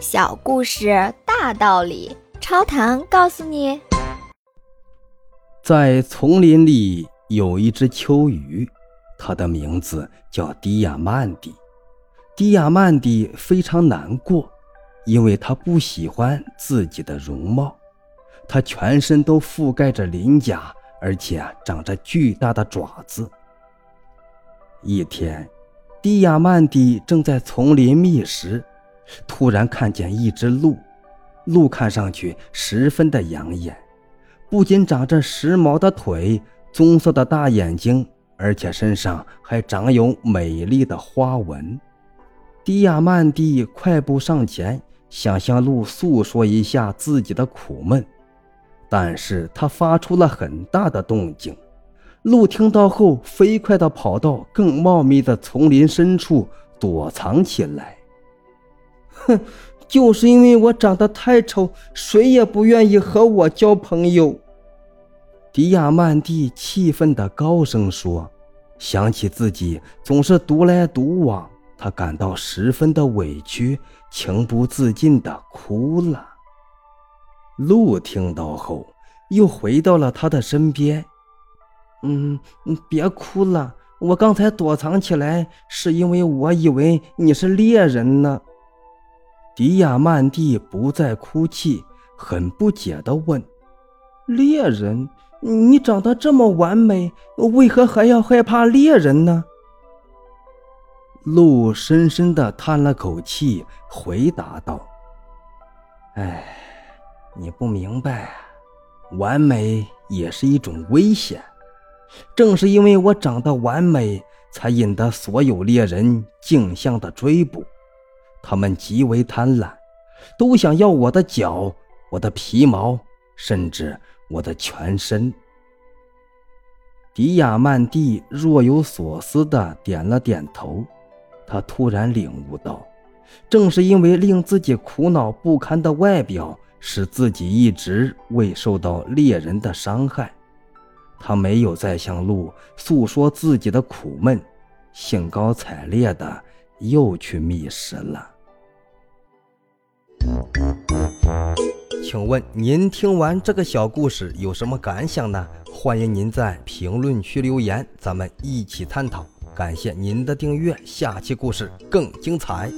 小故事大道理，超糖告诉你：在丛林里有一只秋鱼，它的名字叫迪亚曼蒂。迪亚曼蒂非常难过，因为他不喜欢自己的容貌。它全身都覆盖着鳞甲，而且长着巨大的爪子。一天，迪亚曼蒂正在丛林觅食。突然看见一只鹿，鹿看上去十分的养眼，不仅长着时髦的腿、棕色的大眼睛，而且身上还长有美丽的花纹。迪亚曼蒂快步上前，想向鹿诉说一下自己的苦闷，但是他发出了很大的动静。鹿听到后，飞快地跑到更茂密的丛林深处躲藏起来。哼，就是因为我长得太丑，谁也不愿意和我交朋友。迪亚曼蒂气愤的高声说：“想起自己总是独来独往，他感到十分的委屈，情不自禁的哭了。”鹿听到后，又回到了他的身边。“嗯，别哭了，我刚才躲藏起来，是因为我以为你是猎人呢。”迪亚曼蒂不再哭泣，很不解地问：“猎人，你长得这么完美，为何还要害怕猎人呢？”鹿深深地叹了口气，回答道：“哎，你不明白，完美也是一种危险。正是因为我长得完美，才引得所有猎人竞相的追捕。”他们极为贪婪，都想要我的脚、我的皮毛，甚至我的全身。迪亚曼蒂若有所思地点了点头。他突然领悟到，正是因为令自己苦恼不堪的外表，使自己一直未受到猎人的伤害。他没有再向鹿诉说自己的苦闷，兴高采烈地。又去觅食了。请问您听完这个小故事有什么感想呢？欢迎您在评论区留言，咱们一起探讨。感谢您的订阅，下期故事更精彩。